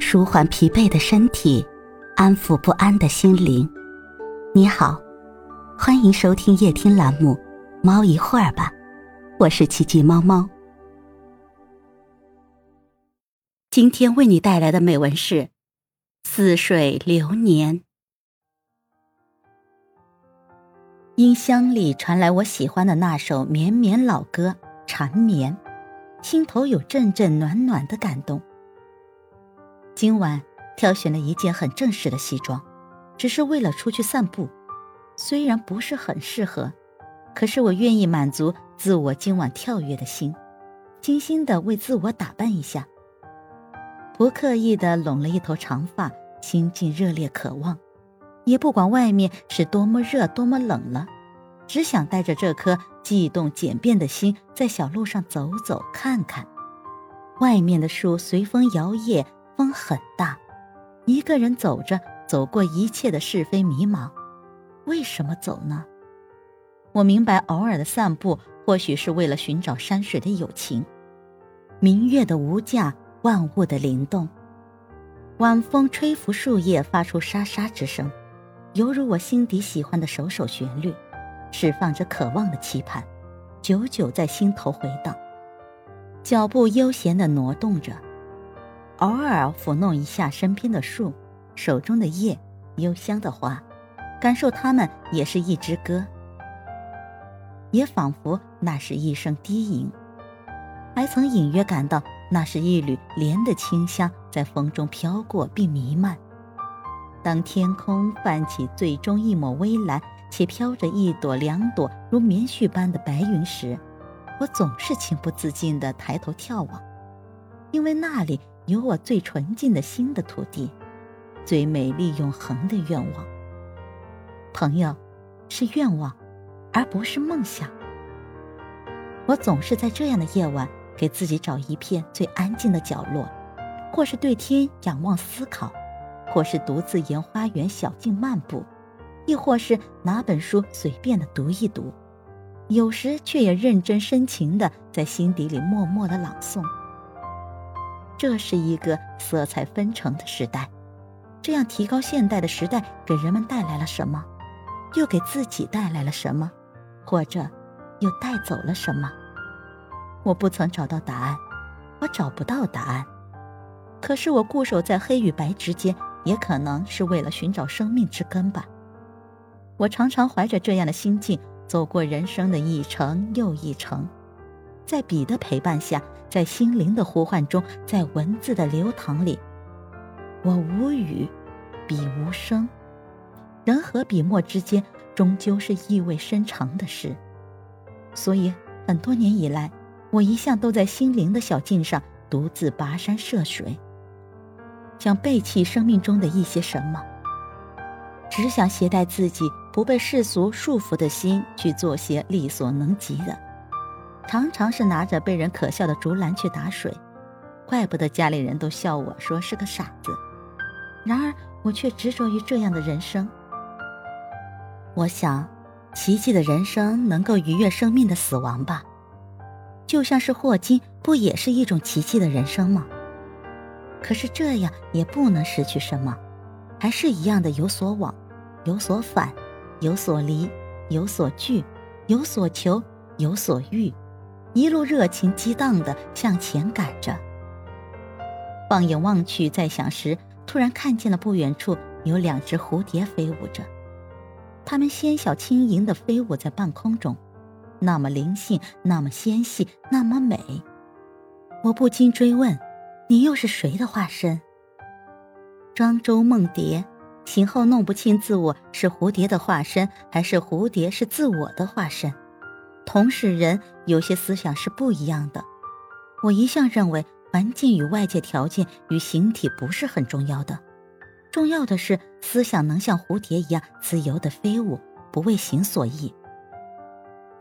舒缓疲惫的身体，安抚不安的心灵。你好，欢迎收听夜听栏目《猫一会儿吧》，我是奇迹猫猫。今天为你带来的美文是《似水流年》。音箱里传来我喜欢的那首绵绵老歌《缠绵》，心头有阵阵暖暖的感动。今晚挑选了一件很正式的西装，只是为了出去散步。虽然不是很适合，可是我愿意满足自我今晚跳跃的心，精心的为自我打扮一下。不刻意的拢了一头长发，心境热烈渴望，也不管外面是多么热多么冷了，只想带着这颗悸动简便的心，在小路上走走看看。外面的树随风摇曳。风很大，一个人走着，走过一切的是非迷茫。为什么走呢？我明白，偶尔的散步，或许是为了寻找山水的友情，明月的无价，万物的灵动。晚风吹拂树叶，发出沙沙之声，犹如我心底喜欢的首首旋律，释放着渴望的期盼，久久在心头回荡。脚步悠闲地挪动着。偶尔抚弄一下身边的树，手中的叶，幽香的花，感受它们也是一支歌，也仿佛那是一声低吟，还曾隐约感到那是一缕莲的清香在风中飘过并弥漫。当天空泛起最终一抹微蓝，且飘着一朵两朵如棉絮般的白云时，我总是情不自禁地抬头眺望，因为那里。有我最纯净的心的土地，最美丽永恒的愿望。朋友，是愿望，而不是梦想。我总是在这样的夜晚，给自己找一片最安静的角落，或是对天仰望思考，或是独自沿花园小径漫步，亦或是拿本书随便的读一读，有时却也认真深情的在心底里默默的朗诵。这是一个色彩纷呈的时代，这样提高现代的时代给人们带来了什么？又给自己带来了什么？或者，又带走了什么？我不曾找到答案，我找不到答案。可是我固守在黑与白之间，也可能是为了寻找生命之根吧。我常常怀着这样的心境，走过人生的一程又一程，在笔的陪伴下。在心灵的呼唤中，在文字的流淌里，我无语，笔无声。人和笔墨之间，终究是意味深长的事。所以，很多年以来，我一向都在心灵的小径上独自跋山涉水，想背弃生命中的一些什么，只想携带自己不被世俗束缚的心，去做些力所能及的。常常是拿着被人可笑的竹篮去打水，怪不得家里人都笑我说是个傻子。然而我却执着于这样的人生。我想，奇迹的人生能够逾越生命的死亡吧？就像是霍金，不也是一种奇迹的人生吗？可是这样也不能失去什么，还是一样的有所往，有所返，有所离，有所聚，有所求，有所欲。一路热情激荡的向前赶着。放眼望去，在想时，突然看见了不远处有两只蝴蝶飞舞着，它们纤小轻盈的飞舞在半空中，那么灵性，那么纤细，那么美。我不禁追问：你又是谁的化身？庄周梦蝶，醒后弄不清自我是蝴蝶的化身，还是蝴蝶是自我的化身。同是人，有些思想是不一样的。我一向认为，环境与外界条件与形体不是很重要的，重要的是思想能像蝴蝶一样自由的飞舞，不为形所役。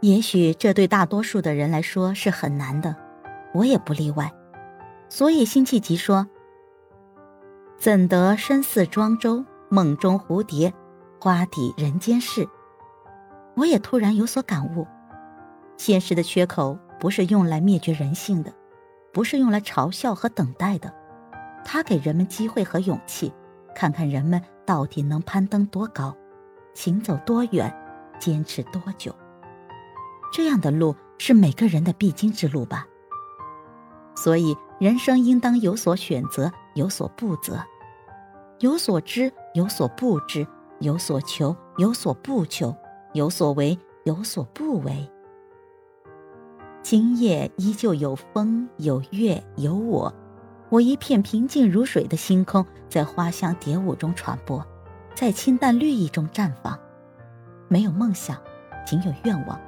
也许这对大多数的人来说是很难的，我也不例外。所以辛弃疾说：“怎得身似庄周，梦中蝴蝶，花底人间事。”我也突然有所感悟。现实的缺口不是用来灭绝人性的，不是用来嘲笑和等待的，它给人们机会和勇气，看看人们到底能攀登多高，行走多远，坚持多久。这样的路是每个人的必经之路吧。所以，人生应当有所选择，有所不择，有所知，有所不知，有所求，有所不求，有所为，有所不为。今夜依旧有风，有月，有我。我一片平静如水的星空，在花香蝶舞中传播，在清淡绿意中绽放。没有梦想，仅有愿望。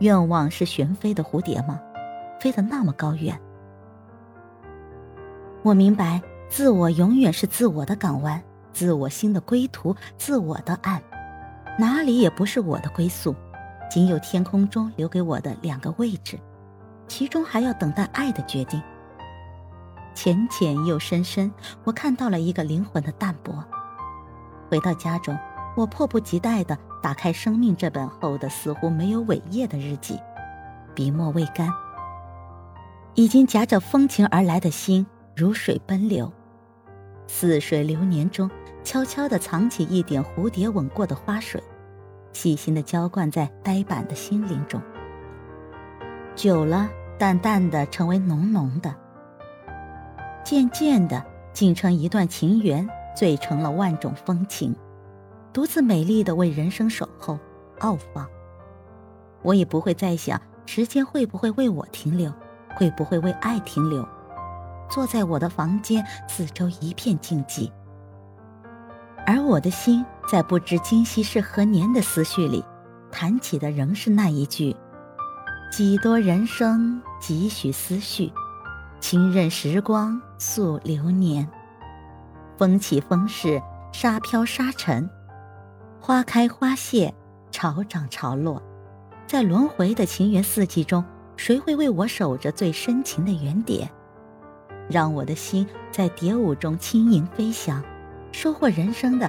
愿望是旋飞的蝴蝶吗？飞得那么高远？我明白，自我永远是自我的港湾，自我心的归途，自我的岸，哪里也不是我的归宿，仅有天空中留给我的两个位置，其中还要等待爱的决定。浅浅又深深，我看到了一个灵魂的淡泊。回到家中，我迫不及待地打开《生命》这本厚的似乎没有尾页的日记，笔墨未干，已经夹着风情而来的心如水奔流。似水流年中，悄悄地藏起一点蝴蝶吻过的花水，细心的浇灌在呆板的心灵中。久了，淡淡的成为浓浓的。渐渐的，竟成一段情缘，醉成了万种风情，独自美丽的为人生守候、傲放。我也不会再想时间会不会为我停留，会不会为爱停留。坐在我的房间，四周一片静寂，而我的心在不知今夕是何年的思绪里，弹起的仍是那一句：几多人生，几许思绪。轻任时光诉流年，风起风逝，沙飘沙沉，花开花谢，潮涨潮落，在轮回的情缘四季中，谁会为我守着最深情的原点？让我的心在蝶舞中轻盈飞翔，收获人生的